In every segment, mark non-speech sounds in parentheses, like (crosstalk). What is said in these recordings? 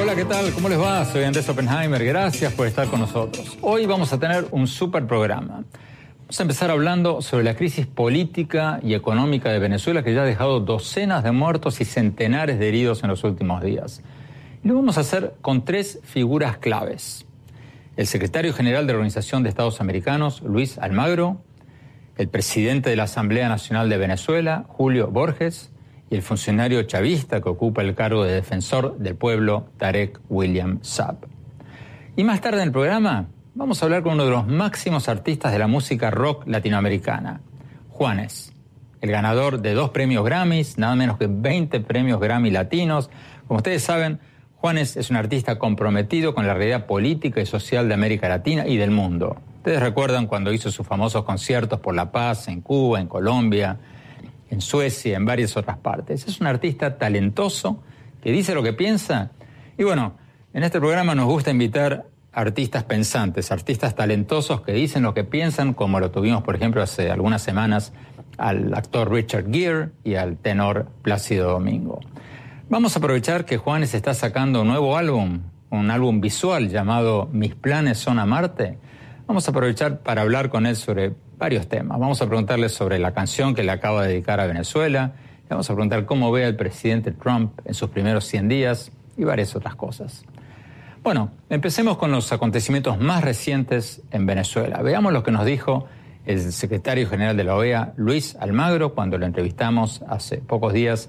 Hola, ¿qué tal? ¿Cómo les va? Soy Andrés Oppenheimer. Gracias por estar con nosotros. Hoy vamos a tener un super programa. Vamos a empezar hablando sobre la crisis política y económica de Venezuela que ya ha dejado docenas de muertos y centenares de heridos en los últimos días. Y lo vamos a hacer con tres figuras claves. El secretario general de la Organización de Estados Americanos, Luis Almagro, el presidente de la Asamblea Nacional de Venezuela, Julio Borges, y el funcionario chavista que ocupa el cargo de defensor del pueblo, Tarek William Saab. Y más tarde en el programa vamos a hablar con uno de los máximos artistas de la música rock latinoamericana, Juanes, el ganador de dos premios Grammys, nada menos que 20 premios Grammy latinos. Como ustedes saben, Juanes es un artista comprometido con la realidad política y social de América Latina y del mundo. Ustedes recuerdan cuando hizo sus famosos conciertos por la paz en Cuba, en Colombia, en Suecia, en varias otras partes. Es un artista talentoso que dice lo que piensa. Y bueno, en este programa nos gusta invitar artistas pensantes, artistas talentosos que dicen lo que piensan, como lo tuvimos, por ejemplo, hace algunas semanas al actor Richard Gere y al tenor Plácido Domingo. Vamos a aprovechar que Juanes está sacando un nuevo álbum, un álbum visual llamado Mis planes son a Marte Vamos a aprovechar para hablar con él sobre varios temas. Vamos a preguntarle sobre la canción que le acaba de dedicar a Venezuela. vamos a preguntar cómo ve al presidente Trump en sus primeros 100 días y varias otras cosas. Bueno, empecemos con los acontecimientos más recientes en Venezuela. Veamos lo que nos dijo el secretario general de la OEA, Luis Almagro, cuando lo entrevistamos hace pocos días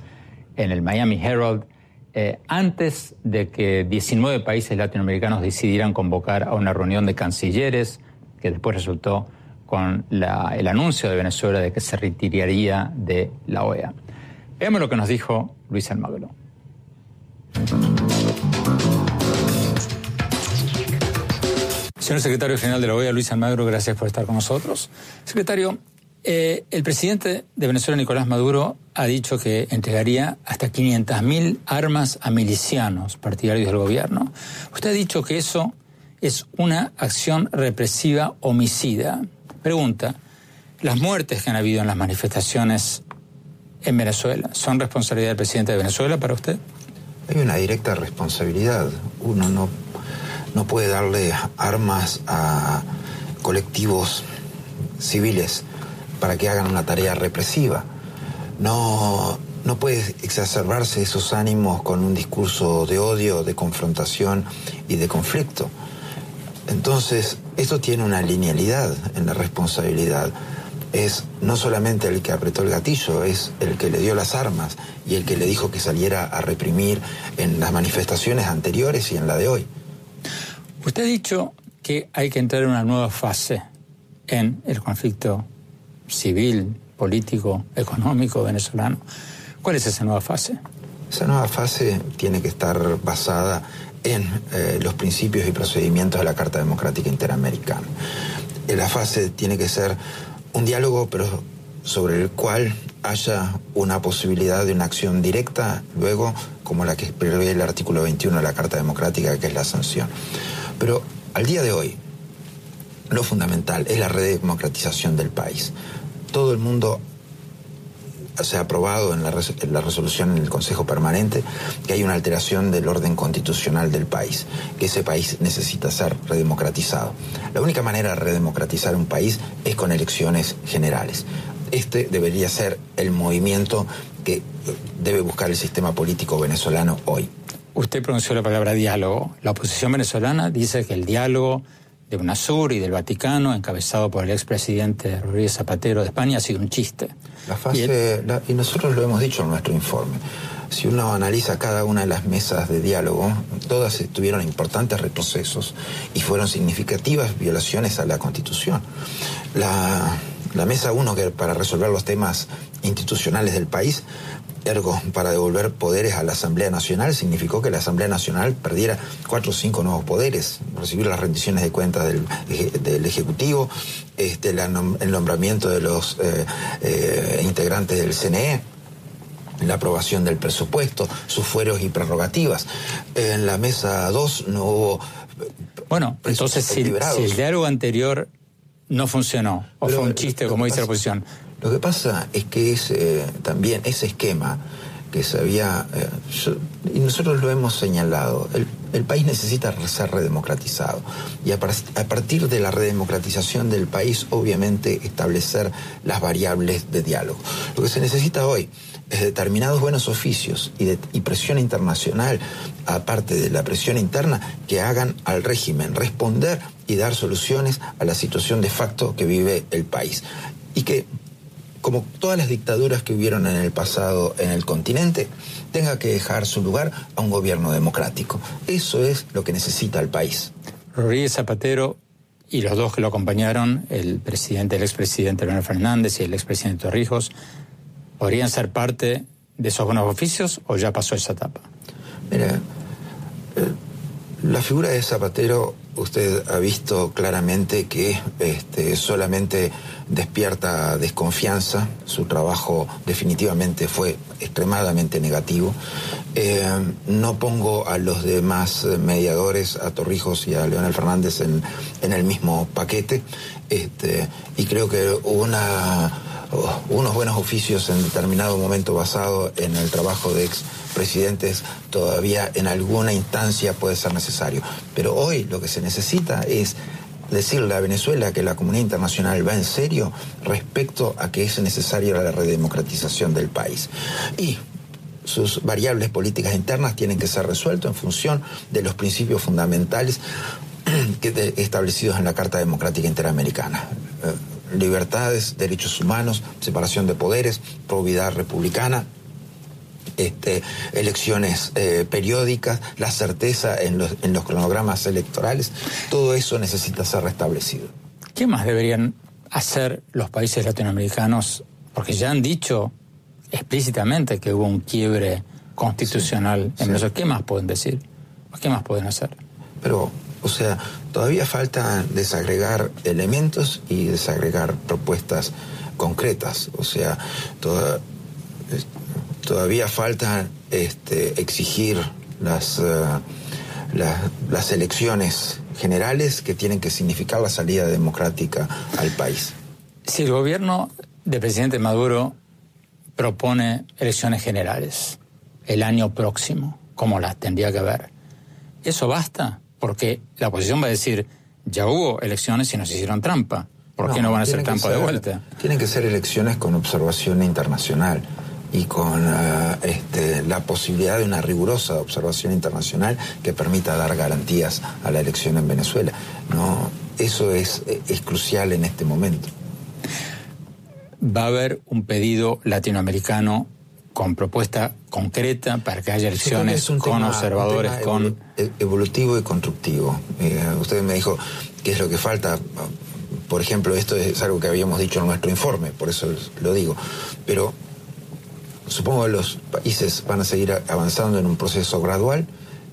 en el Miami Herald, eh, antes de que 19 países latinoamericanos decidieran convocar a una reunión de cancilleres que después resultó con el anuncio de Venezuela de que se retiraría de la OEA. Veamos lo que nos dijo Luis Almagro. Señor secretario general de la OEA, Luis Almagro, gracias por estar con nosotros. Secretario, eh, el presidente de Venezuela, Nicolás Maduro, ha dicho que entregaría hasta 500.000 armas a milicianos partidarios del gobierno. Usted ha dicho que eso es una acción represiva homicida. Pregunta, ¿las muertes que han habido en las manifestaciones en Venezuela son responsabilidad del presidente de Venezuela para usted? Hay una directa responsabilidad. Uno no, no puede darle armas a colectivos civiles para que hagan una tarea represiva. No, no puede exacerbarse esos ánimos con un discurso de odio, de confrontación y de conflicto. Entonces, esto tiene una linealidad en la responsabilidad. Es no solamente el que apretó el gatillo, es el que le dio las armas y el que le dijo que saliera a reprimir en las manifestaciones anteriores y en la de hoy. Usted ha dicho que hay que entrar en una nueva fase en el conflicto civil, político, económico venezolano. ¿Cuál es esa nueva fase? Esa nueva fase tiene que estar basada en eh, los principios y procedimientos de la Carta Democrática Interamericana. Eh, la fase tiene que ser un diálogo, pero sobre el cual haya una posibilidad de una acción directa, luego, como la que prevé el artículo 21 de la Carta Democrática, que es la sanción. Pero al día de hoy, lo fundamental es la redemocratización del país. Todo el mundo se ha aprobado en la, resolución en el Consejo Permanente que hay una alteración del orden constitucional del país, que ese país necesita ser redemocratizado. La única manera de redemocratizar un país es con elecciones generales. Este debería ser el movimiento que debe buscar el sistema político venezolano hoy. Usted pronunció la palabra diálogo. La oposición venezolana dice que el diálogo de UNASUR y del Vaticano, encabezado por el expresidente Rodríguez Zapatero de España, ha sido un chiste. La fase, y, nosotros lo hemos dicho en nuestro informe, si uno analiza cada una de las mesas de diálogo, todas tuvieron importantes retrocesos y fueron significativas violaciones a la Constitución. La, la mesa 1, que para resolver los temas institucionales del país, ergo para devolver poderes a la Asamblea Nacional significó que la Asamblea Nacional perdiera cuatro o cinco nuevos poderes, recibir las rendiciones de cuentas del, del Ejecutivo, este, el nombramiento de los eh, eh, integrantes del CNE la aprobación del presupuesto, sus fueros y prerrogativas. En la mesa 2 no hubo... Bueno, entonces si, el diálogo anterior no funcionó, o fue un chiste, como dice la oposición, lo que pasa es que es, también ese esquema que se había, eh, y nosotros lo hemos señalado, el, país necesita ser redemocratizado y a, partir de la redemocratización del país obviamente establecer las variables de diálogo. Lo que se necesita hoy es determinados buenos oficios y, y presión internacional, aparte de la presión interna, que hagan al régimen responder y dar soluciones a la situación de facto que vive el país. Y que como todas las dictaduras que hubieron en el pasado en el continente, tenga que dejar su lugar a un gobierno democrático. Eso es lo que necesita el país. Rodríguez Zapatero y los dos que lo acompañaron, el presidente, el expresidente Leonel Fernández y el expresidente Torrijos, ¿podrían ser parte de esos buenos oficios o ya pasó esa etapa? Mira, eh, la figura de Zapatero usted ha visto claramente que este, solamente despierta desconfianza, su trabajo definitivamente fue extremadamente negativo. Eh, no pongo a los demás mediadores, a Torrijos y a Leonel Fernández, en, el mismo paquete, este, y creo que una, unos buenos oficios en determinado momento basado en el trabajo de ex presidentes todavía en alguna instancia puede ser necesario. Pero hoy lo que se necesita es decirle a Venezuela que la comunidad internacional va en serio respecto a que es necesaria la redemocratización del país. Y sus variables políticas internas tienen que ser resueltas en función de los principios fundamentales (clears throat) establecidos en la Carta Democrática Interamericana. Libertades, derechos humanos, separación de poderes, probidad republicana, este, elecciones eh, periódicas, la certeza en los, en los cronogramas electorales, todo eso necesita ser restablecido. ¿Qué más deberían hacer los países latinoamericanos? Porque ya han dicho explícitamente que hubo un quiebre constitucional en Venezuela. ¿Qué más pueden decir? ¿Qué más pueden hacer? Pero, o sea, todavía falta desagregar elementos y desagregar propuestas concretas. O sea, toda, todavía falta este, exigir las, eh, las, elecciones generales que tienen que significar la salida democrática al país. Si el gobierno del presidente Maduro propone elecciones generales el año próximo, como las tendría que haber, ¿eso basta? Porque la oposición va a decir, ya hubo elecciones y nos hicieron trampa. ¿Por qué no van a hacer trampa de vuelta? Tienen que ser elecciones con observación internacional y con eh, este, la posibilidad de una rigurosa observación internacional que permita dar garantías a la elección en Venezuela. No, eso es, es crucial en este momento. Va a haber un pedido latinoamericano con propuesta concreta para que haya elecciones con observadores, con... Evolutivo y constructivo. Eh, usted me dijo qué es lo que falta. Por ejemplo, esto es algo que habíamos dicho en nuestro informe, por eso lo digo. Pero Supongo que los países van a seguir avanzando en un proceso gradual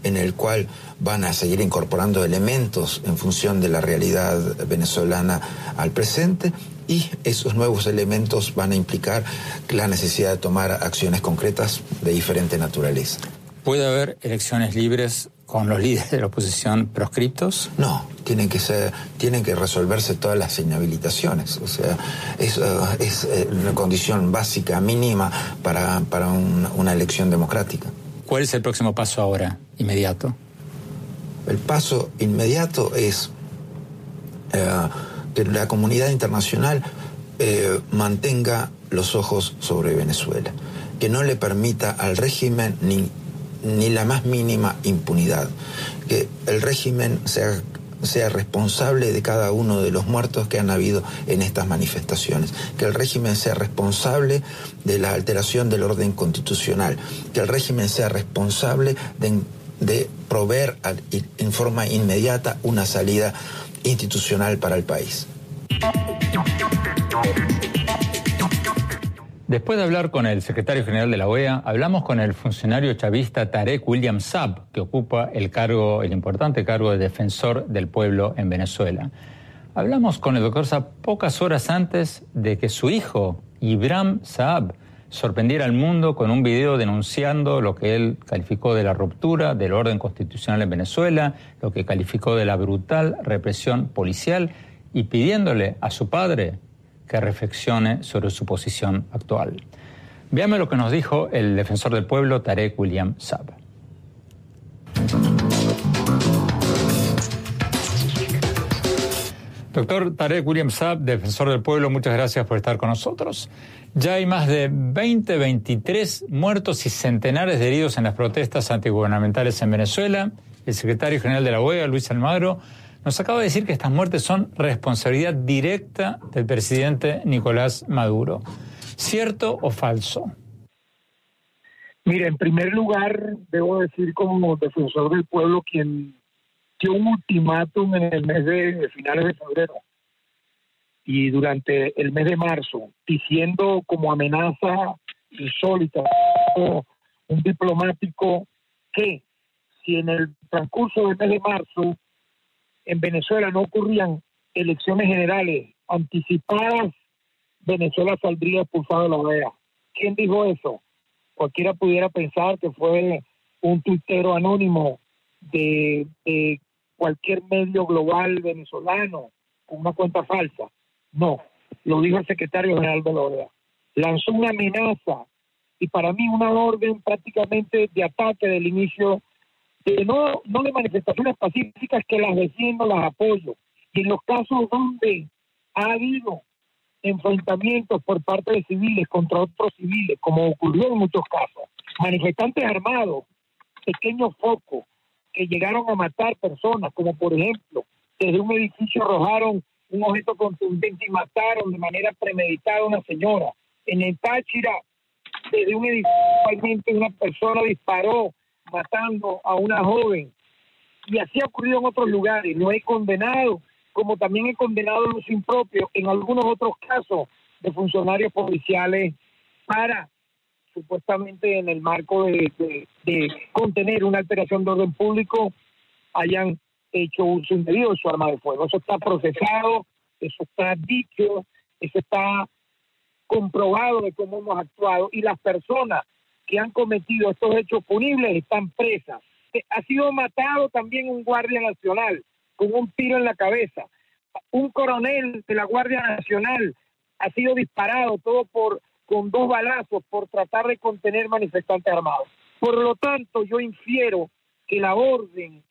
en el cual van a seguir incorporando elementos en función de la realidad venezolana al presente y esos nuevos elementos van a implicar la necesidad de tomar acciones concretas de diferente naturaleza. ¿Puede haber elecciones libres con los (laughs) líderes de la oposición proscriptos? No, tienen que ser, tienen que resolverse todas las inhabilitaciones. O sea, es, es una condición básica, mínima para, una elección democrática. ¿Cuál es el próximo paso ahora, inmediato? El paso inmediato es que la comunidad internacional mantenga los ojos sobre Venezuela, que no le permita al régimen ni ni la más mínima impunidad. Que el régimen sea, sea responsable de cada uno de los muertos que han habido en estas manifestaciones. Que el régimen sea responsable de la alteración del orden constitucional. Que el régimen sea responsable de, de proveer en forma inmediata una salida institucional para el país. Después de hablar con el secretario general de la OEA, hablamos con el funcionario chavista Tarek William Saab, que ocupa el cargo, el importante cargo de defensor del pueblo en Venezuela. Hablamos con el doctor Saab pocas horas antes de que su hijo, Ibram Saab, sorprendiera al mundo con un video denunciando lo que él calificó de la ruptura del orden constitucional en Venezuela, lo que calificó de la brutal represión policial y pidiéndole a su padre, que reflexione sobre su posición actual. Veamos lo que nos dijo el defensor del pueblo Tarek William Saab. Doctor Tarek William Saab, defensor del pueblo, muchas gracias por estar con nosotros. Ya hay más de 20, 23 muertos y centenares de heridos en las protestas antigubernamentales en Venezuela. El secretario general de la OEA, Luis Almagro, nos acaba de decir que estas muertes son responsabilidad directa del presidente Nicolás Maduro. ¿Cierto o falso? Mire, en primer lugar, debo decir como defensor del pueblo quien dio un ultimátum en el mes de finales de febrero y durante el mes de marzo, diciendo como amenaza insólita un diplomático que si en el transcurso del mes de marzo en Venezuela no ocurrían elecciones generales anticipadas, Venezuela saldría expulsada de la OEA. ¿Quién dijo eso? Cualquiera pudiera pensar que fue un tuitero anónimo de, cualquier medio global venezolano con una cuenta falsa. No, lo dijo el secretario general de la OEA. Lanzó una amenaza y para mí una orden prácticamente de ataque del inicio no, no de manifestaciones pacíficas que las defiendo, las apoyo. Y en los casos donde ha habido enfrentamientos por parte de civiles contra otros civiles, como ocurrió en muchos casos, manifestantes armados, pequeños focos que llegaron a matar personas, como por ejemplo, desde un edificio arrojaron un objeto contundente y mataron de manera premeditada a una señora. En el Táchira, desde un edificio, una persona disparó matando a una joven. Y así ha ocurrido en otros lugares. No he condenado, como también he condenado los impropios en algunos otros casos de funcionarios policiales para supuestamente en el marco de, contener una alteración de orden público hayan hecho uso indebido de su arma de fuego. Eso está procesado, eso está dicho, eso está comprobado de cómo hemos actuado y las personas que han cometido estos hechos punibles están presas. Eh, ha sido matado también un guardia nacional con un tiro en la cabeza. Un coronel de la Guardia Nacional ha sido disparado todo por con dos balazos por tratar de contener manifestantes armados. Por lo tanto, yo infiero que la orden,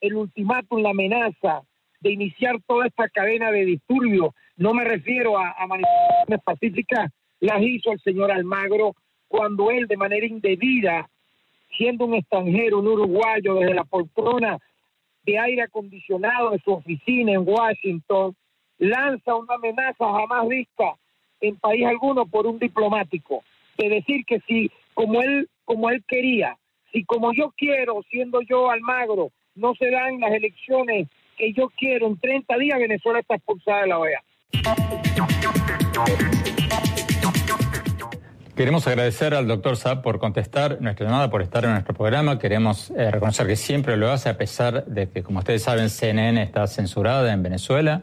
el ultimátum, la amenaza de iniciar toda esta cadena de disturbios, no me refiero a, a manifestaciones pacíficas, las hizo el señor Almagro cuando él de manera indebida, siendo un extranjero, un uruguayo, desde la poltrona de aire acondicionado de su oficina en Washington, lanza una amenaza jamás vista en país alguno por un diplomático, de decir que si como él como él quería, si como yo quiero, siendo yo Almagro, no se dan las elecciones que yo quiero en 30 días, Venezuela está expulsada de la OEA. Queremos agradecer al doctor Saab por contestar nuestra llamada, por estar en nuestro programa. Queremos eh, reconocer que siempre lo hace, a pesar de que, como ustedes saben, CNN está censurada en Venezuela,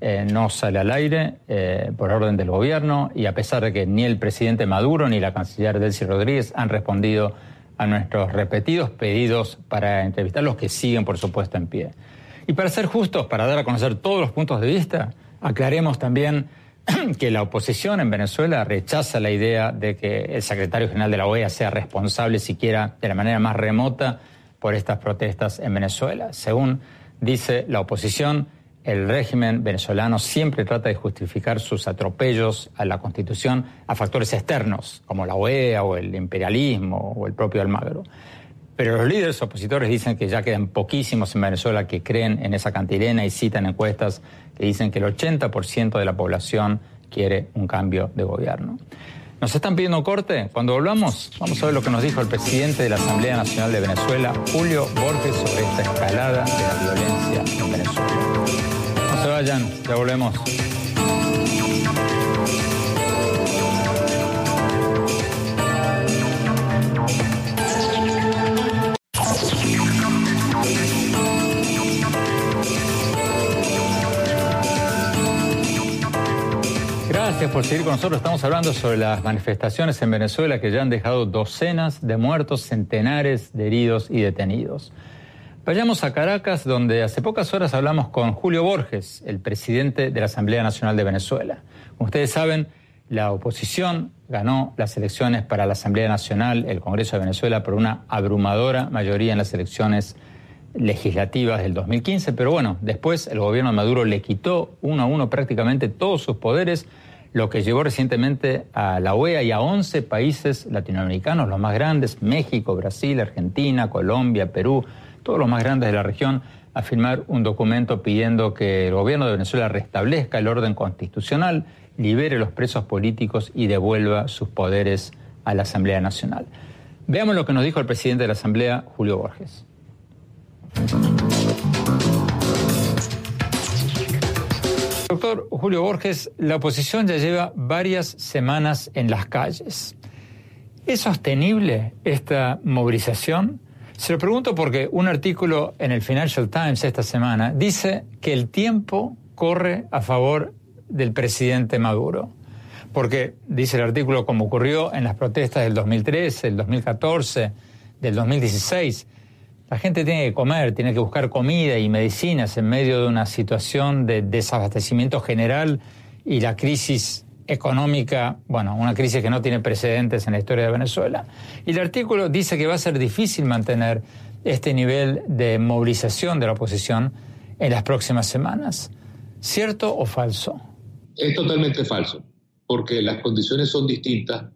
eh, no sale al aire eh, por orden del gobierno, y a pesar de que ni el presidente Maduro ni la canciller Delcy Rodríguez han respondido a nuestros repetidos pedidos para entrevistar, los que siguen, por supuesto, en pie. Y para ser justos, para dar a conocer todos los puntos de vista, aclaremos también (clears throat) que la oposición en Venezuela rechaza la idea de que el secretario general de la OEA sea responsable siquiera de la manera más remota por estas protestas en Venezuela. Según dice la oposición, el régimen venezolano siempre trata de justificar sus atropellos a la Constitución a factores externos, como la OEA o el imperialismo o el propio Almagro. Pero los líderes opositores dicen que ya quedan poquísimos en Venezuela que creen en esa cantilena y citan encuestas que dicen que el 80% de la población quiere un cambio de gobierno. Nos están pidiendo corte. Cuando volvamos, vamos a ver lo que nos dijo el presidente de la Asamblea Nacional de Venezuela, Julio Borges, sobre esta escalada de la violencia en Venezuela. No se vayan, ya volvemos. Gracias por seguir con nosotros. Estamos hablando sobre las manifestaciones en Venezuela que ya han dejado docenas de muertos, centenares de heridos y detenidos. Vayamos a Caracas, donde hace pocas horas hablamos con Julio Borges, el presidente de la Asamblea Nacional de Venezuela. Como ustedes saben, la oposición ganó las elecciones para la Asamblea Nacional, el Congreso de Venezuela, por una abrumadora mayoría en las elecciones legislativas del 2015, pero bueno, después el gobierno de Maduro le quitó uno a uno prácticamente todos sus poderes, lo que llevó recientemente a la OEA y a 11 países latinoamericanos, los más grandes, México, Brasil, Argentina, Colombia, Perú, todos los más grandes de la región, a firmar un documento pidiendo que el gobierno de Venezuela restablezca el orden constitucional, libere los presos políticos y devuelva sus poderes a la Asamblea Nacional. Veamos lo que nos dijo el presidente de la Asamblea, Julio Borges. Doctor Julio Borges, la oposición ya lleva varias semanas en las calles. ¿Es sostenible esta movilización? Se lo pregunto porque un artículo en el Financial Times esta semana dice que el tiempo corre a favor del presidente Maduro. Porque dice el artículo como ocurrió en las protestas del 2013, del 2014, del 2016 la gente tiene que comer, tiene que buscar comida y medicinas en medio de una situación de desabastecimiento general y la crisis económica, bueno, una crisis que no tiene precedentes en la historia de Venezuela. Y el artículo dice que va a ser difícil mantener este nivel de movilización de la oposición en las próximas semanas. ¿Cierto o falso? Es totalmente falso, porque las condiciones son distintas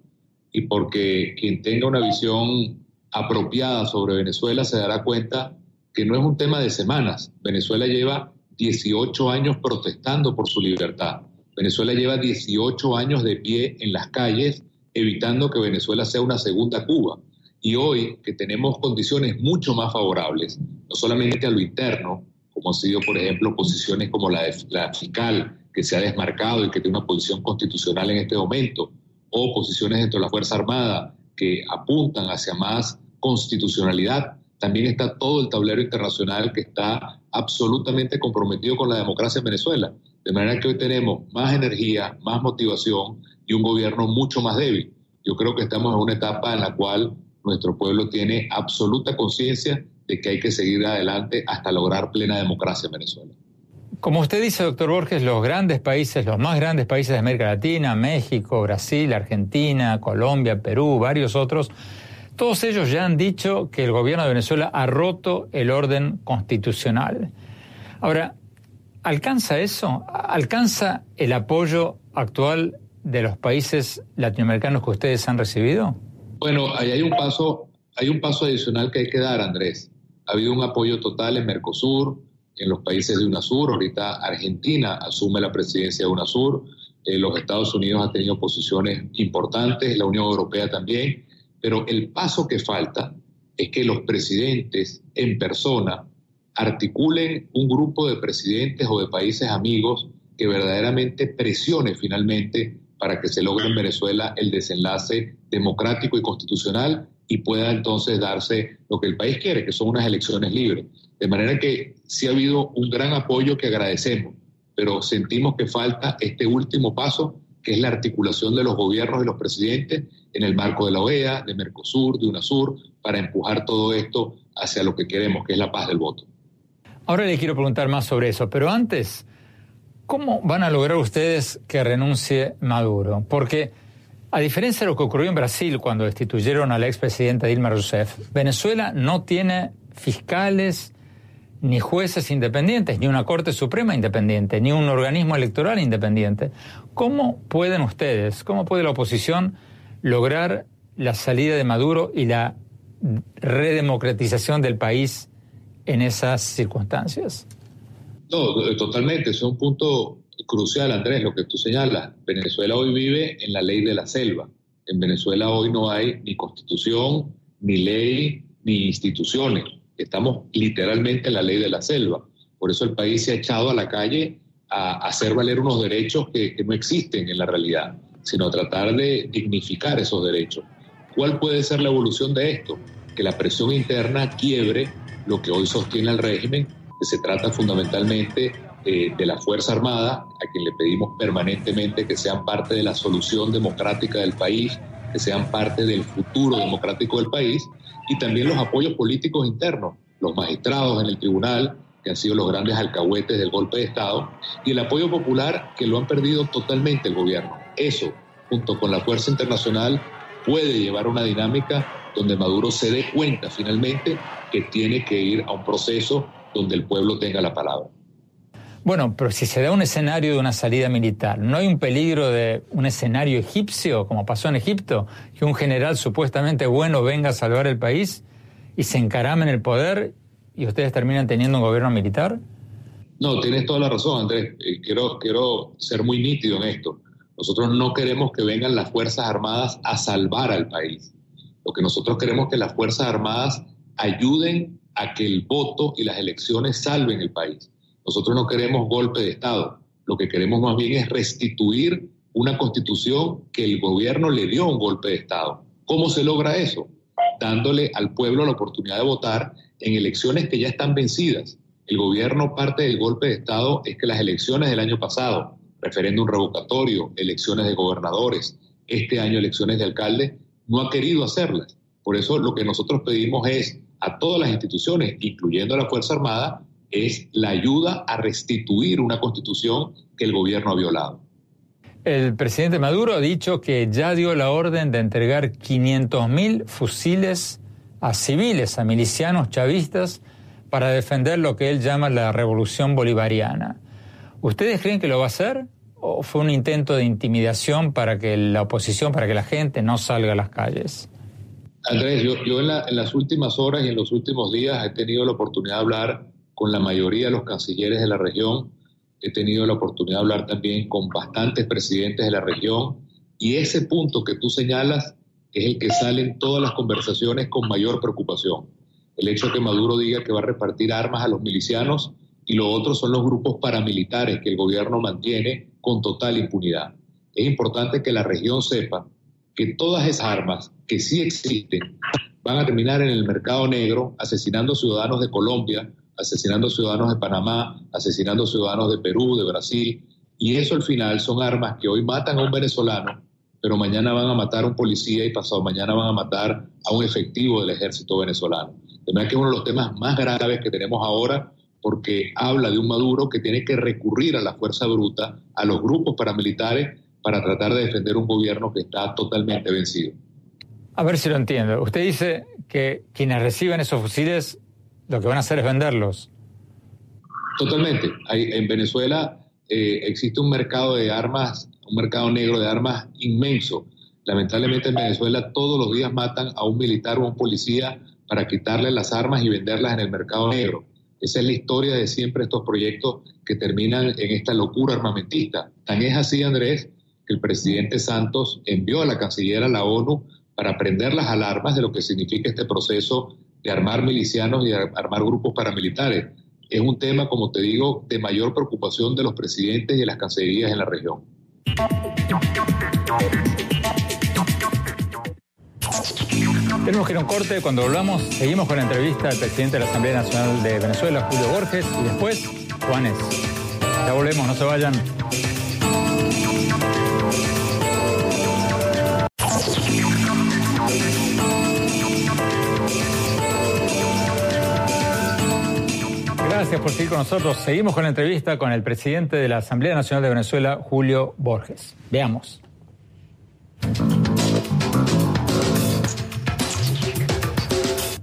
y porque quien tenga una visión apropiada sobre Venezuela se dará cuenta que no es un tema de semanas. Venezuela lleva 18 años protestando por su libertad. Venezuela lleva 18 años de pie en las calles evitando que Venezuela sea una segunda Cuba. Y hoy que tenemos condiciones mucho más favorables, no solamente a lo interno, como han sido, por ejemplo, posiciones como la, de, la fiscal, que se ha desmarcado y que tiene una posición constitucional en este momento, o posiciones dentro de la Fuerza Armada que apuntan hacia más constitucionalidad, también está todo el tablero internacional que está absolutamente comprometido con la democracia en Venezuela. De manera que hoy tenemos más energía, más motivación y un gobierno mucho más débil. Yo creo que estamos en una etapa en la cual nuestro pueblo tiene absoluta conciencia de que hay que seguir adelante hasta lograr plena democracia en Venezuela. Como usted dice, doctor Borges, los grandes países, los más grandes países de América Latina, México, Brasil, Argentina, Colombia, Perú, varios otros, todos ellos ya han dicho que el gobierno de Venezuela ha roto el orden constitucional. Ahora, ¿alcanza eso? ¿Alcanza el apoyo actual de los países latinoamericanos que ustedes han recibido? Bueno, ahí hay un paso, hay un paso adicional que hay que dar, Andrés. Ha habido un apoyo total en Mercosur, en los países de UNASUR. Ahorita Argentina asume la presidencia de UNASUR. Eh, los Estados Unidos han tenido posiciones importantes, la Unión Europea también. Pero el paso que falta es que los presidentes en persona articulen un grupo de presidentes o de países amigos que verdaderamente presione finalmente para que se logre en Venezuela el desenlace democrático y constitucional y pueda entonces darse lo que el país quiere, que son unas elecciones libres. De manera que sí ha habido un gran apoyo que agradecemos, pero sentimos que falta este último paso, que es la articulación de los gobiernos y los presidentes en el marco de la OEA, de Mercosur, de UNASUR, para empujar todo esto hacia lo que queremos, que es la paz del voto. Ahora le quiero preguntar más sobre eso, pero antes, ¿cómo van a lograr ustedes que renuncie Maduro? Porque, a diferencia de lo que ocurrió en Brasil cuando destituyeron a la expresidenta Dilma Rousseff, Venezuela no tiene fiscales ni jueces independientes, ni una Corte Suprema independiente, ni un organismo electoral independiente. ¿Cómo pueden ustedes, cómo puede la oposición lograr la salida de Maduro y la redemocratización del país en esas circunstancias? No, totalmente. Es un punto crucial, Andrés, lo que tú señalas. Venezuela hoy vive en la ley de la selva. En Venezuela hoy no hay ni constitución, ni ley, ni instituciones. Estamos literalmente en la ley de la selva. Por eso el país se ha echado a la calle a hacer valer unos derechos que, que no existen en la realidad, sino tratar de dignificar esos derechos. ¿Cuál puede ser la evolución de esto? Que la presión interna quiebre lo que hoy sostiene el régimen, que se trata fundamentalmente eh, de la Fuerza Armada, a quien le pedimos permanentemente que sean parte de la solución democrática del país, que sean parte del futuro democrático del país, y también los apoyos políticos internos, los magistrados en el tribunal, que han sido los grandes alcahuetes del golpe de Estado, y el apoyo popular que lo han perdido totalmente el gobierno. Eso, junto con la fuerza internacional, puede llevar a una dinámica donde Maduro se dé cuenta finalmente que tiene que ir a un proceso donde el pueblo tenga la palabra. Bueno, pero si se da un escenario de una salida militar, ¿no hay un peligro de un escenario egipcio, como pasó en Egipto, que un general supuestamente bueno venga a salvar el país y se encarame en el poder y ustedes terminan teniendo un gobierno militar? No, tienes toda la razón, Andrés. Eh, quiero, quiero ser muy nítido en esto. Nosotros no queremos que vengan las Fuerzas Armadas a salvar al país. Lo que nosotros queremos es que las Fuerzas Armadas ayuden a que el voto y las elecciones salven el país. Nosotros no queremos golpe de Estado. Lo que queremos más bien es restituir una constitución que el gobierno le dio un golpe de Estado. ¿Cómo se logra eso? Dándole al pueblo la oportunidad de votar en elecciones que ya están vencidas. El gobierno parte del golpe de Estado es que las elecciones del año pasado, referéndum revocatorio, elecciones de gobernadores, este año elecciones de alcalde, no ha querido hacerlas. Por eso lo que nosotros pedimos es a todas las instituciones, incluyendo a la Fuerza Armada, es la ayuda a restituir una constitución que el gobierno ha violado. El presidente Maduro ha dicho que ya dio la orden de entregar 500.000 fusiles a civiles, a milicianos chavistas, para defender lo que él llama la revolución bolivariana. ¿Ustedes creen que lo va a hacer? ¿O fue un intento de intimidación para que la oposición, para que la gente no salga a las calles? Andrés, yo, en, en, las últimas horas y en los últimos días he tenido la oportunidad de hablar con la mayoría de los cancilleres de la región, he tenido la oportunidad de hablar también con bastantes presidentes de la región y ese punto que tú señalas es el que sale en todas las conversaciones con mayor preocupación. El hecho de que Maduro diga que va a repartir armas a los milicianos y lo otro son los grupos paramilitares que el gobierno mantiene con total impunidad. Es importante que la región sepa que todas esas armas que sí existen van a terminar en el mercado negro asesinando ciudadanos de Colombia, asesinando ciudadanos de Panamá, asesinando ciudadanos de Perú, de Brasil, y eso al final son armas que hoy matan a un venezolano, pero mañana van a matar a un policía y pasado mañana van a matar a un efectivo del ejército venezolano. De manera que uno de los temas más graves que tenemos ahora porque habla de un Maduro que tiene que recurrir a la fuerza bruta, a los grupos paramilitares, para tratar de defender un gobierno que está totalmente vencido. A ver si lo entiendo. Usted dice que quienes reciben esos fusiles lo que van a hacer es venderlos. Totalmente. en Venezuela eh, existe un mercado de armas, un mercado negro de armas inmenso. Lamentablemente en Venezuela todos los días matan a un militar o a un policía para quitarle las armas y venderlas en el mercado negro. Esa es la historia de siempre estos proyectos que terminan en esta locura armamentista. Tan es así, Andrés, que el presidente Santos envió a la canciller a la ONU para prender las alarmas de lo que significa este proceso de armar milicianos y de armar grupos paramilitares. Es un tema, como te digo, de mayor preocupación de los presidentes y de las cancillerías en la región. Tenemos que ir a un corte. Cuando volvamos, seguimos con la entrevista al presidente de la Asamblea Nacional de Venezuela, Julio Borges, y después, Juanes. Ya volvemos, no se vayan. por seguir con nosotros. Seguimos con la entrevista con el presidente de la Asamblea Nacional de Venezuela, Julio Borges. Veamos.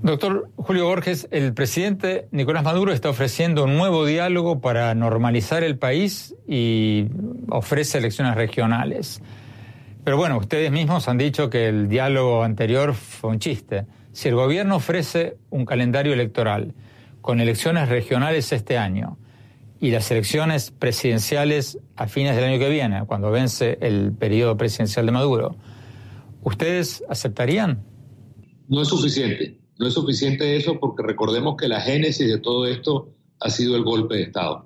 Doctor Julio Borges, el presidente Nicolás Maduro está ofreciendo un nuevo diálogo para normalizar el país y ofrece elecciones regionales. Pero bueno, ustedes mismos han dicho que el diálogo anterior fue un chiste. Si el gobierno ofrece un calendario electoral con elecciones regionales este año y las elecciones presidenciales a fines del año que viene, cuando vence el periodo presidencial de Maduro, ¿ustedes aceptarían? No es suficiente. No es suficiente eso porque recordemos que la génesis de todo esto ha sido el golpe de Estado.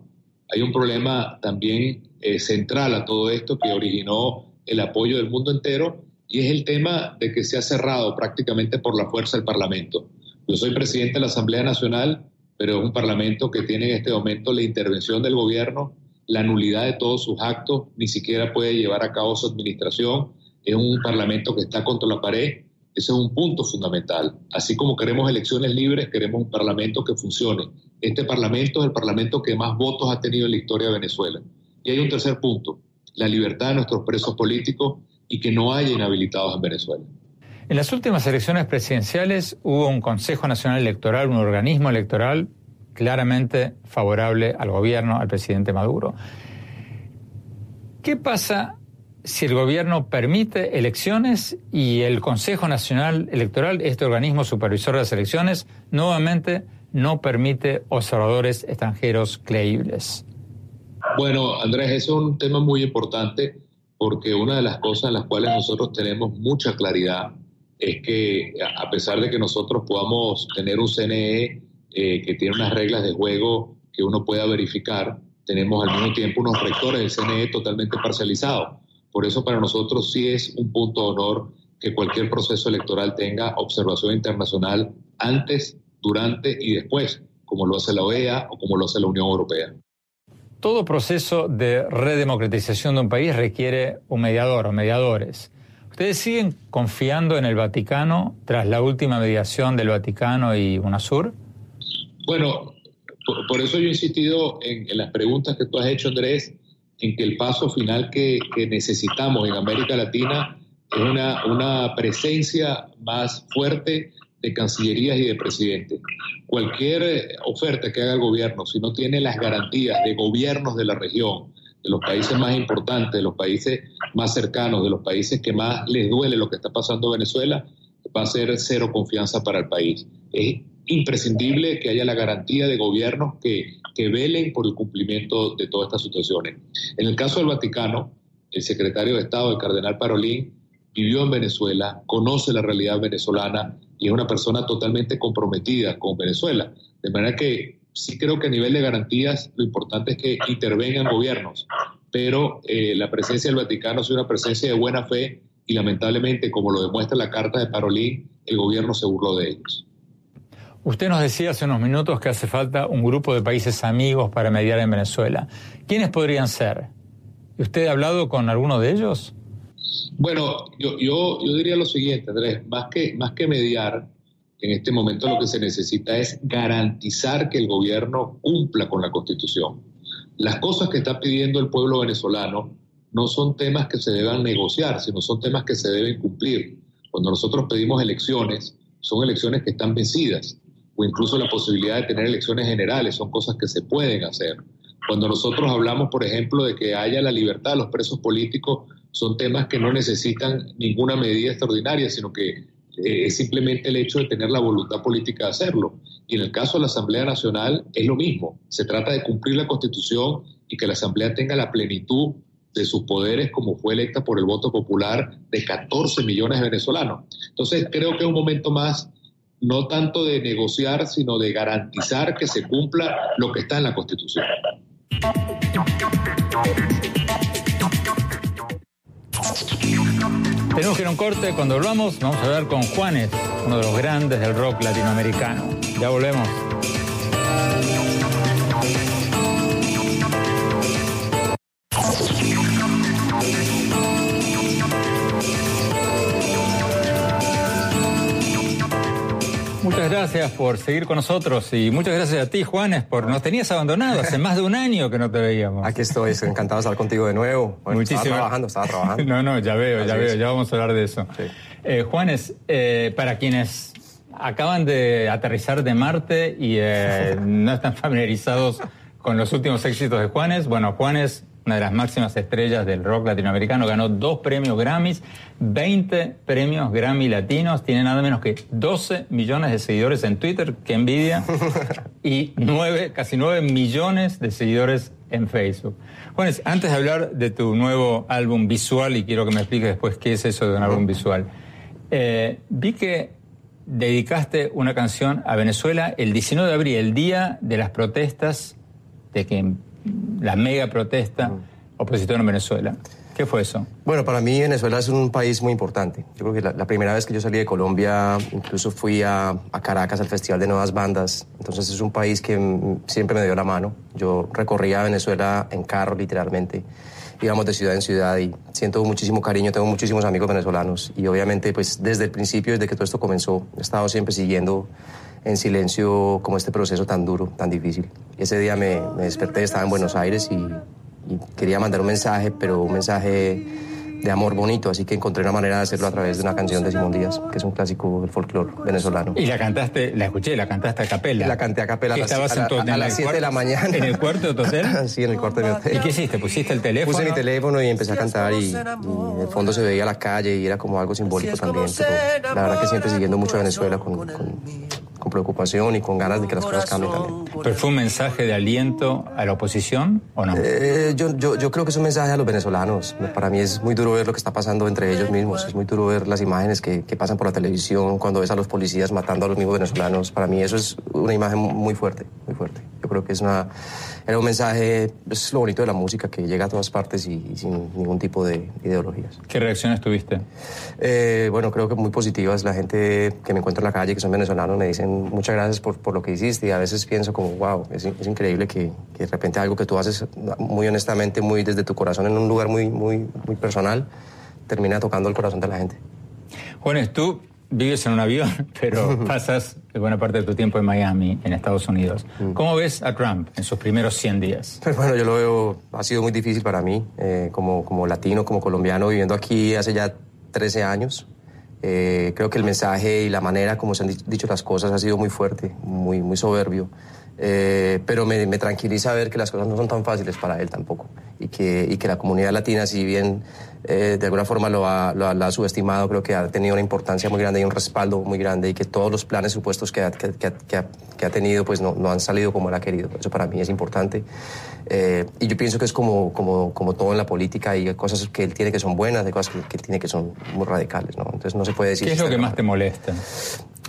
Hay un problema también eh, central a todo esto que originó el apoyo del mundo entero y es el tema de que se ha cerrado prácticamente por la fuerza el Parlamento. Yo soy presidente de la Asamblea Nacional, pero es un Parlamento que tiene en este momento la intervención del gobierno, la nulidad de todos sus actos, ni siquiera puede llevar a cabo su administración. Es un Parlamento que está contra la pared ese es un punto fundamental. Así como queremos elecciones libres, queremos un parlamento que funcione. Este parlamento es el parlamento que más votos ha tenido en la historia de Venezuela. Y hay un tercer punto, la libertad de nuestros presos políticos y que no haya inhabilitados en Venezuela. En las últimas elecciones presidenciales hubo un Consejo Nacional Electoral, un organismo electoral claramente favorable al gobierno, al presidente Maduro. ¿Qué pasa si el gobierno permite elecciones y el Consejo Nacional Electoral, este organismo supervisor de las elecciones, nuevamente no permite observadores extranjeros creíbles. Bueno, Andrés, eso es un tema muy importante porque una de las cosas en las cuales nosotros tenemos mucha claridad es que a pesar de que nosotros podamos tener un CNE eh, que tiene unas reglas de juego que uno pueda verificar, tenemos al mismo tiempo unos rectores del CNE totalmente parcializados. Por eso para nosotros sí es un punto de honor que cualquier proceso electoral tenga observación internacional antes, durante y después, como lo hace la OEA o como lo hace la Unión Europea. Todo proceso de redemocratización de un país requiere un mediador o mediadores. ¿Ustedes siguen confiando en el Vaticano tras la última mediación del Vaticano y UNASUR? Bueno, por, eso yo he insistido en, en las preguntas que tú has hecho, Andrés, en que el paso final que, necesitamos en América Latina es una, una, presencia más fuerte de cancillerías y de presidentes. Cualquier oferta que haga el gobierno, si no tiene las garantías de gobiernos de la región, de los países más importantes, de los países más cercanos, de los países que más les duele lo que está pasando en Venezuela, va a ser cero confianza para el país. Imprescindible que haya la garantía de gobiernos que, que velen por el cumplimiento de todas estas situaciones. En el caso del Vaticano, el secretario de Estado, el cardenal Parolín, vivió en Venezuela, conoce la realidad venezolana y es una persona totalmente comprometida con Venezuela. De manera que sí creo que a nivel de garantías lo importante es que intervengan gobiernos, pero eh, la presencia del Vaticano es una presencia de buena fe y lamentablemente, como lo demuestra la carta de Parolín, el gobierno se burló de ellos. Usted nos decía hace unos minutos que hace falta un grupo de países amigos para mediar en Venezuela. ¿Quiénes podrían ser? ¿Usted ha hablado con alguno de ellos? Bueno, yo, yo, yo diría lo siguiente, Andrés, más que, más que mediar, en este momento lo que se necesita es garantizar que el gobierno cumpla con la Constitución. Las cosas que está pidiendo el pueblo venezolano no son temas que se deban negociar, sino son temas que se deben cumplir. Cuando nosotros pedimos elecciones, son elecciones que están vencidas o incluso la posibilidad de tener elecciones generales, son cosas que se pueden hacer. Cuando nosotros hablamos, por ejemplo, de que haya la libertad de los presos políticos, son temas que no necesitan ninguna medida extraordinaria, sino que eh, es simplemente el hecho de tener la voluntad política de hacerlo. Y en el caso de la Asamblea Nacional es lo mismo. Se trata de cumplir la Constitución y que la Asamblea tenga la plenitud de sus poderes como fue electa por el voto popular de 14 millones de venezolanos. Entonces creo que es un momento más no tanto de negociar, sino de garantizar que se cumpla lo que está en la Constitución. Tenemos que ir a un corte. Cuando volvamos, vamos a hablar con Juanes, uno de los grandes del rock latinoamericano. Ya volvemos. Muchas gracias por seguir con nosotros y muchas gracias a ti, Juanes, por nos tenías abandonado. Hace más de un año que no te veíamos. Aquí estoy, encantado de estar contigo de nuevo. Muchísimo. Estaba trabajando, estaba trabajando. (laughs) No, no, ya veo, ya veo, ya vamos a hablar de eso. Eh, Juanes, eh, para quienes acaban de aterrizar de Marte y eh, (laughs) no están familiarizados con los últimos éxitos de Juanes, bueno, Juanes una de las máximas estrellas del rock latinoamericano, ganó dos premios Grammys, 20 premios Grammy latinos, tiene nada menos que 12 millones de seguidores en Twitter, que envidia, (laughs) y 9, casi 9 millones de seguidores en Facebook. Juanes, antes de hablar de tu nuevo álbum visual, y quiero que me expliques después qué es eso de un álbum visual, eh, vi que dedicaste una canción a Venezuela el 19 de abril, el día de las protestas de que la mega protesta opositora en Venezuela. ¿Qué fue eso? Bueno, para mí Venezuela es un país muy importante. Yo creo que la, primera vez que yo salí de Colombia, incluso fui a, Caracas al Festival de Nuevas Bandas. Entonces es un país que siempre me dio la mano. Yo recorría Venezuela en carro, literalmente. Íbamos de ciudad en ciudad y siento muchísimo cariño, tengo muchísimos amigos venezolanos. Y obviamente, pues desde el principio, desde que todo esto comenzó, he estado siempre siguiendo en silencio como este proceso tan duro, tan difícil. Ese día me, desperté, estaba en Buenos Aires y, quería mandar un mensaje, pero un mensaje de amor bonito, así que encontré una manera de hacerlo a través de una canción de Simón Díaz, que es un clásico del folclore venezolano. Y la cantaste, la escuché, la cantaste a capela. La canté a capela a, estabas a, a, las 7 de la mañana. ¿En el cuarto de tu hotel? (laughs) sí, en el cuarto de mi hotel. ¿Y qué hiciste? ¿Pusiste el teléfono? Puse mi teléfono y empecé a cantar y, en el fondo se veía la calle y era como algo simbólico también. Pero la verdad que siempre siguiendo mucho a Venezuela con con preocupación y con ganas de que las cosas cambien también. ¿Pero fue un mensaje de aliento a la oposición o no? Eh, yo, yo, yo, creo que es un mensaje a los venezolanos. Para mí es muy duro ver lo que está pasando entre ellos mismos. Es muy duro ver las imágenes que, que pasan por la televisión cuando ves a los policías matando a los mismos venezolanos. Para mí eso es una imagen muy fuerte, muy fuerte. Yo creo que es una era un mensaje, es lo bonito de la música, que llega a todas partes y, sin ningún tipo de ideologías. ¿Qué reacciones tuviste? Eh, bueno, creo que muy positivas. La gente que me encuentra en la calle, que son venezolanos, me dicen muchas gracias por, por lo que hiciste y a veces pienso como, wow, es, es increíble que, que, de repente algo que tú haces muy honestamente, muy desde tu corazón, en un lugar muy, muy, muy personal, termina tocando el corazón de la gente. Juanes, tú vives en un avión, (laughs) pero (laughs) pasas buena parte de tu tiempo en Miami, en Estados Unidos. Mm. ¿Cómo ves a Trump en sus primeros 100 días? Pues bueno, yo lo veo, ha sido muy difícil para mí, eh, como, como latino, como colombiano, viviendo aquí hace ya 13 años. Eh, creo que el mensaje y la manera como se han dicho las cosas ha sido muy fuerte, muy, muy soberbio. Eh, pero me, me, tranquiliza ver que las cosas no son tan fáciles para él tampoco y que, y que la comunidad latina, si bien eh, de alguna forma lo ha, lo, ha, subestimado, creo que ha tenido una importancia muy grande y un respaldo muy grande y que todos los planes supuestos que ha, que, que, ha, que ha tenido pues no, no, han salido como él ha querido. Eso para mí es importante. Eh, y yo pienso que es como, como, como todo en la política, hay cosas que él tiene que son buenas, hay cosas que, que tiene que son muy radicales. ¿no? Entonces no se puede decir... ¿Qué es lo que más te molesta?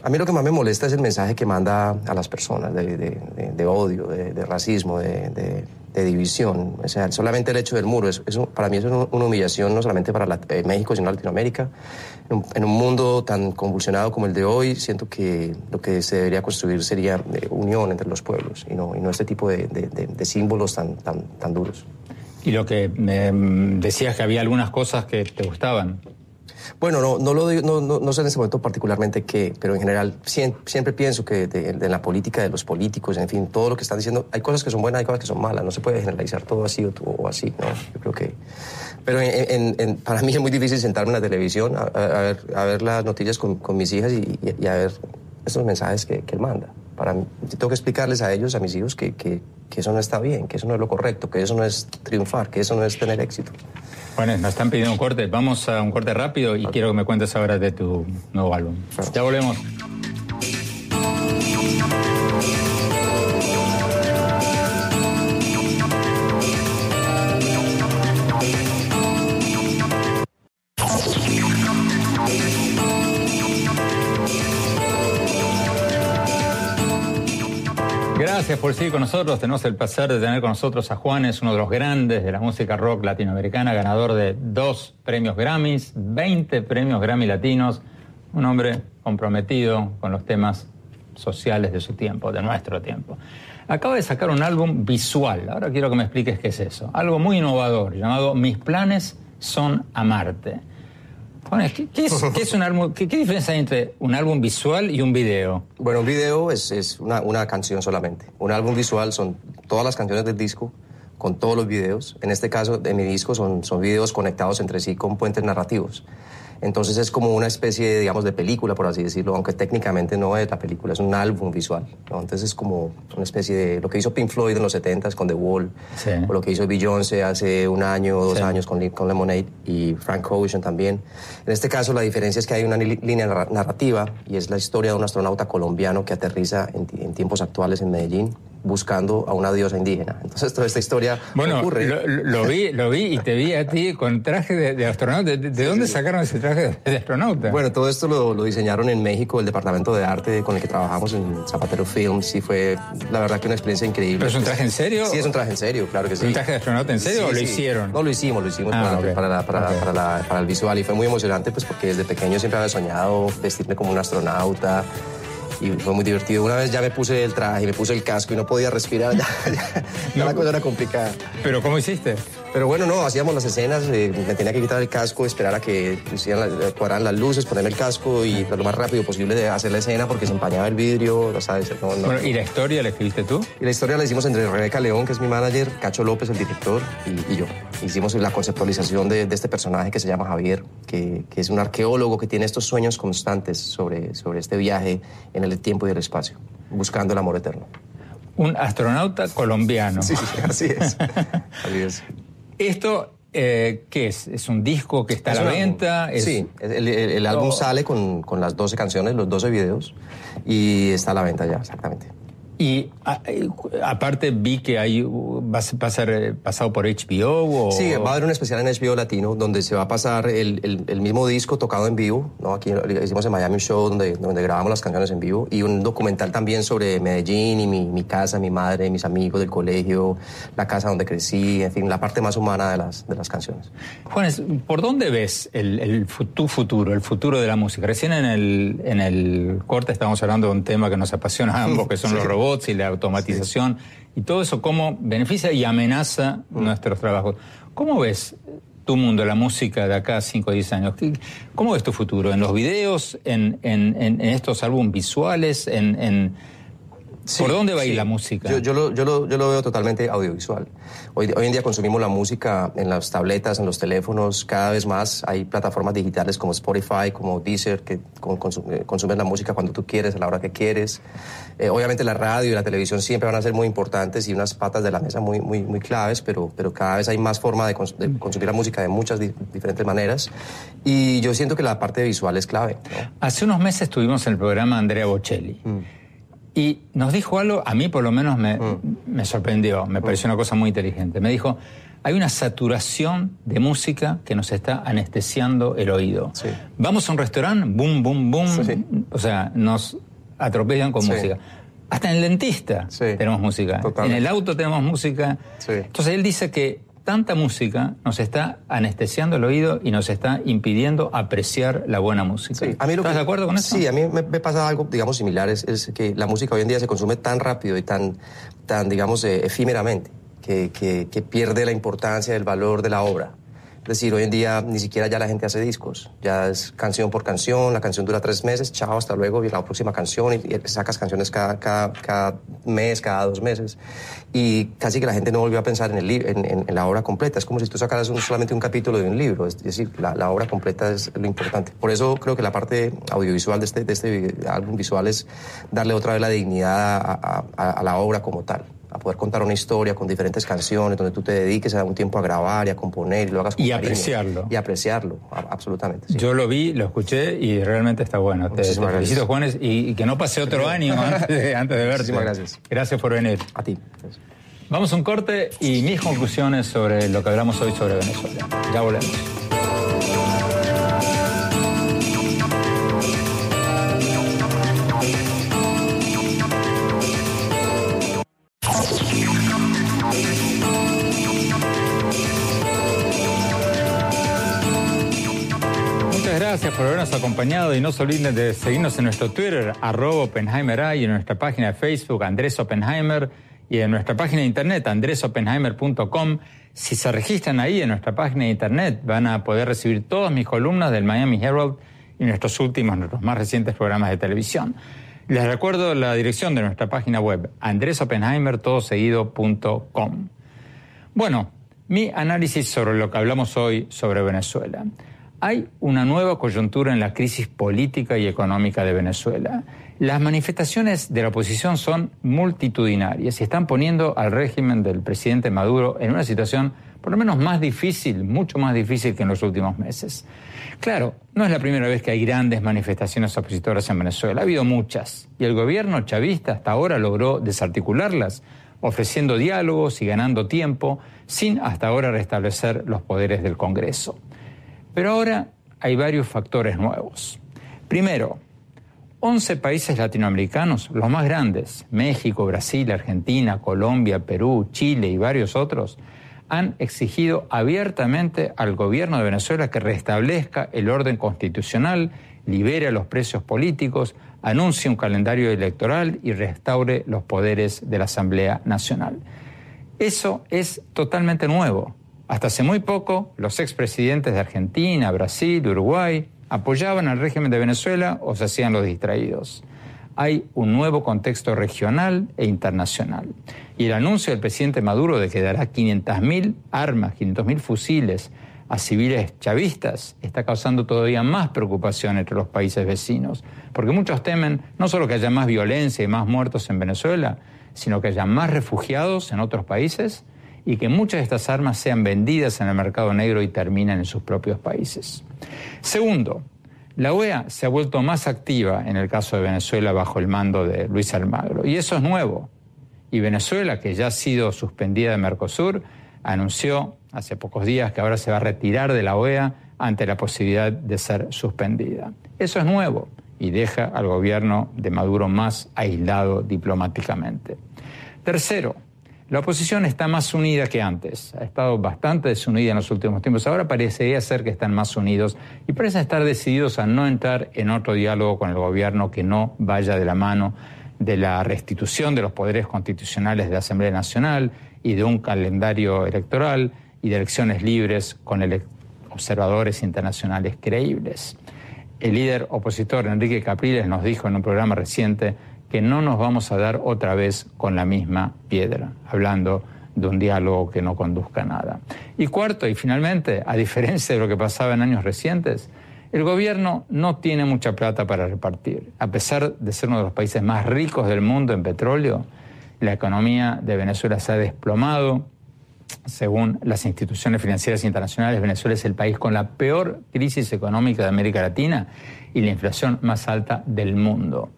A mí lo que más me molesta es el mensaje que manda a las personas de, de, de, odio, de, racismo, de, división. O sea, solamente el hecho del muro, es, para mí es una humillación no solamente para eh, México, sino Latinoamérica. En un, mundo tan convulsionado como el de hoy, siento que lo que se debería construir sería eh, unión entre los pueblos y no, y no este tipo de, símbolos tan, tan, tan duros. Y lo que mm, decías que había algunas cosas que te gustaban. Bueno, no, no, lo no, no, sé en ese momento particularmente qué, pero en general siempre, pienso que de, la política de los políticos, en fin, todo lo que están diciendo, hay cosas que son buenas, hay cosas que son malas, no se puede generalizar todo así o, así, ¿no? Yo creo que... Pero en, para mí es muy difícil sentarme en la televisión a, ver, a ver, las noticias con, mis hijas y, a ver esos mensajes que, él manda. Para mí, tengo que explicarles a ellos, a mis hijos, que, que eso no está bien, que eso no es lo correcto, que eso no es triunfar, que eso no es tener éxito. Bueno, nos están pidiendo un corte. Vamos a un corte rápido y quiero que me cuentes ahora de tu nuevo álbum. Ya volvemos. Gracias por seguir con nosotros. Tenemos el placer de tener con nosotros a Juanes, uno de los grandes de la música rock latinoamericana, ganador de dos premios Grammys, 20 premios Grammy latinos, un hombre comprometido con los temas sociales de su tiempo, de nuestro tiempo. Acaba de sacar un álbum visual. Ahora quiero que me expliques qué es eso. Algo muy innovador llamado Mis planes son amarte. ¿Qué, es, un álbum? ¿Qué, diferencia hay entre un álbum visual y un video? Bueno, un video es, una, una, canción solamente. Un álbum visual son todas las canciones del disco con todos los videos. En este caso, de mi disco son, son videos conectados entre sí con puentes narrativos. Entonces es como una especie, de, digamos, de película, por así decirlo, aunque técnicamente no es la película, es un álbum visual. Entonces es como una especie de lo que hizo Pink Floyd en los 70s con The Wall, o lo que hizo Beyoncé hace un año o dos años con, con, Lemonade y Frank Ocean también. En este caso la diferencia es que hay una línea narrativa y es la historia de un astronauta colombiano que aterriza en tiempos actuales en Medellín buscando a una diosa indígena. Entonces toda esta historia bueno, ocurre. Lo, lo, vi, lo vi y te vi a ti con traje de, astronauta. ¿De, dónde sacaron ese traje de, astronauta? Bueno, todo esto lo, diseñaron en México, el departamento de arte con el que trabajamos en Zapatero Films y fue la verdad que una experiencia increíble. ¿Pero es un traje en serio? Sí, es un traje en serio, claro que sí. ¿Un traje de astronauta en serio o lo hicieron? No, lo hicimos, lo hicimos ah, para, para, para el visual y fue muy emocionante pues porque desde pequeño siempre había soñado vestirme como un astronauta y fue muy divertido. Una vez ya me puse el traje, me puse el casco y no podía respirar, (laughs) ya, la cosa era complicada. ¿Pero cómo hiciste? Pero bueno, no, hacíamos las escenas, eh, me tenía que quitar el casco, esperar a que cuadraran las luces, ponerme el casco y lo más rápido posible de hacer la escena porque se empañaba el vidrio, lo sabes. bueno, ¿y la historia la escribiste tú? Y la historia la hicimos entre Rebeca León, que es mi manager, Cacho López, el director, y, yo. Hicimos la conceptualización de, este personaje que se llama Javier, que, que, es un arqueólogo que tiene estos sueños constantes sobre, sobre este viaje en el tiempo y el espacio, buscando el amor eterno. Un astronauta colombiano. Sí, así es. (laughs) así es. Esto eh, ¿qué es? ¿Es un disco que está a la venta? Sí, el, álbum sale con, con, las 12 canciones, los 12 videos, y está a la venta ya, exactamente. Y aparte vi que hay, va, a ser eh, pasado por HBO. O... Sí, va a haber un especial en HBO Latino donde se va a pasar el, el, mismo disco tocado en vivo. ¿no? Aquí hicimos en Miami un show donde, donde grabamos las canciones en vivo y un documental también sobre Medellín y mi, mi, casa, mi madre, mis amigos del colegio, la casa donde crecí, en fin, la parte más humana de las, de las canciones. Juanes, ¿por dónde ves el, el, tu futuro, el futuro de la música? Recién en el, en el corte estábamos hablando de un tema que nos apasiona a ambos, (laughs) que son los robots y la automatización y todo eso, cómo beneficia y amenaza mm. nuestros trabajos. ¿Cómo ves tu mundo, la música de acá a 5 o 10 años? ¿Cómo ves tu futuro? ¿En los videos? ¿En, en, estos álbumes visuales? ¿En, ¿Por dónde va a ir la música? Yo, yo, lo, yo, lo, yo, lo, veo totalmente audiovisual. Hoy, hoy en día consumimos la música en las tabletas, en los teléfonos, cada vez más. Hay plataformas digitales como Spotify, como Deezer, que eh, consumen la música cuando tú quieres, a la hora que quieres. Eh, obviamente la radio y la televisión siempre van a ser muy importantes y unas patas de la mesa muy, muy, muy claves, pero, pero cada vez hay más forma de, consumir la música de muchas diferentes maneras. Y yo siento que la parte visual es clave. Hace unos meses tuvimos en el programa Andrea Bocelli. Mm. Y nos dijo algo, a mí por lo menos me, mm. sorprendió, me pareció una cosa muy inteligente. Me dijo, hay una saturación de música que nos está anestesiando el oído. Vamos a un restaurante, boom, boom, boom, o sea, nos atropellan con música. Hasta en el dentista tenemos música, en el auto tenemos música. Entonces él dice que tanta música nos está anestesiando el oído y nos está impidiendo apreciar la buena música. ¿Estás de acuerdo con eso? Sí, a mí me, pasa algo, digamos, similar, es, que la música hoy en día se consume tan rápido y tan, tan digamos, eh, efímeramente, que, que pierde la importancia del valor de la obra. Es decir, hoy en día ni siquiera ya la gente hace discos, ya es canción por canción, la canción dura tres meses, chao, hasta luego, y la próxima canción, y, sacas canciones cada, cada, mes, cada dos meses, y casi que la gente no volvió a pensar en, el, en, la obra completa, es como si tú sacaras solamente un capítulo de un libro, es decir, la, obra completa es lo importante. Por eso creo que la parte audiovisual de este, de este álbum visual es darle otra vez la dignidad a la obra como tal a poder contar una historia con diferentes canciones, donde tú te dediques a un tiempo a grabar y a componer y lo hagas con Y apreciarlo. Y apreciarlo, absolutamente. Yo lo vi, lo escuché y realmente está bueno. Te, felicito, Juanes, y, que no pase otro año antes de, (laughs) antes de verte. Muchísimas gracias. Gracias por venir. A ti. Vamos a un corte y mis conclusiones sobre lo que hablamos hoy sobre Venezuela. Ya volvemos. Por habernos acompañado y no se olviden de seguirnos en nuestro Twitter, arroba Oppenheimer y en nuestra página de Facebook, Andrés Oppenheimer, y en nuestra página de internet, andresopenheimer.com. Si se registran ahí en nuestra página de internet, van a poder recibir todas mis columnas del Miami Herald y nuestros últimos, nuestros más recientes programas de televisión. Les recuerdo la dirección de nuestra página web, andresopenheimertodoseguido.com. Bueno, mi análisis sobre lo que hablamos hoy sobre Venezuela. Hay una nueva coyuntura en la crisis política y económica de Venezuela. Las manifestaciones de la oposición son multitudinarias y están poniendo al régimen del presidente Maduro en una situación por lo menos más difícil, mucho más difícil que en los últimos meses. Claro, no es la primera vez que hay grandes manifestaciones opositoras en Venezuela, ha habido muchas, y el gobierno chavista hasta ahora logró desarticularlas, ofreciendo diálogos y ganando tiempo, sin hasta ahora restablecer los poderes del Congreso. Pero ahora hay varios factores nuevos. Primero, 11 países latinoamericanos, los más grandes, México, Brasil, Argentina, Colombia, Perú, Chile y varios otros, han exigido abiertamente al gobierno de Venezuela que restablezca el orden constitucional, libere a los presos políticos, anuncie un calendario electoral y restaure los poderes de la Asamblea Nacional. Eso es totalmente nuevo. Hasta hace muy poco, los expresidentes de Argentina, Brasil, Uruguay apoyaban al régimen de Venezuela o se hacían los distraídos. Hay un nuevo contexto regional e internacional. Y el anuncio del presidente Maduro de que dará 500.000 armas, 500.000 fusiles a civiles chavistas está causando todavía más preocupación entre los países vecinos, porque muchos temen no solo que haya más violencia y más muertos en Venezuela, sino que haya más refugiados en otros países y que muchas de estas armas sean vendidas en el mercado negro y terminen en sus propios países. Segundo, la OEA se ha vuelto más activa en el caso de Venezuela bajo el mando de Luis Almagro, y eso es nuevo. Y Venezuela, que ya ha sido suspendida de Mercosur, anunció hace pocos días que ahora se va a retirar de la OEA ante la posibilidad de ser suspendida. Eso es nuevo y deja al gobierno de Maduro más aislado diplomáticamente. Tercero, la oposición está más unida que antes. Ha estado bastante desunida en los últimos tiempos. Ahora parecería ser que están más unidos y parecen estar decididos a no entrar en otro diálogo con el gobierno que no vaya de la mano de la restitución de los poderes constitucionales de la Asamblea Nacional y de un calendario electoral y de elecciones libres con observadores internacionales creíbles. El líder opositor Enrique Capriles nos dijo en un programa reciente que no nos vamos a dar otra vez con la misma piedra, hablando de un diálogo que no conduzca a nada. Y cuarto, y finalmente, a diferencia de lo que pasaba en años recientes, el gobierno no tiene mucha plata para repartir. A pesar de ser uno de los países más ricos del mundo en petróleo, la economía de Venezuela se ha desplomado. Según las instituciones financieras internacionales, Venezuela es el país con la peor crisis económica de América Latina y la inflación más alta del mundo.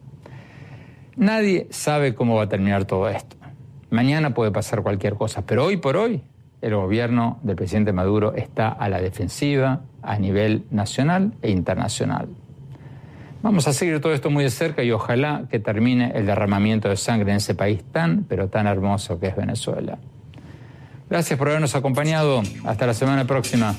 Nadie sabe cómo va a terminar todo esto. Mañana puede pasar cualquier cosa, pero hoy por hoy el gobierno del presidente Maduro está a la defensiva a nivel nacional e internacional. Vamos a seguir todo esto muy de cerca y ojalá que termine el derramamiento de sangre en ese país tan, pero tan hermoso que es Venezuela. Gracias por habernos acompañado. Hasta la semana próxima.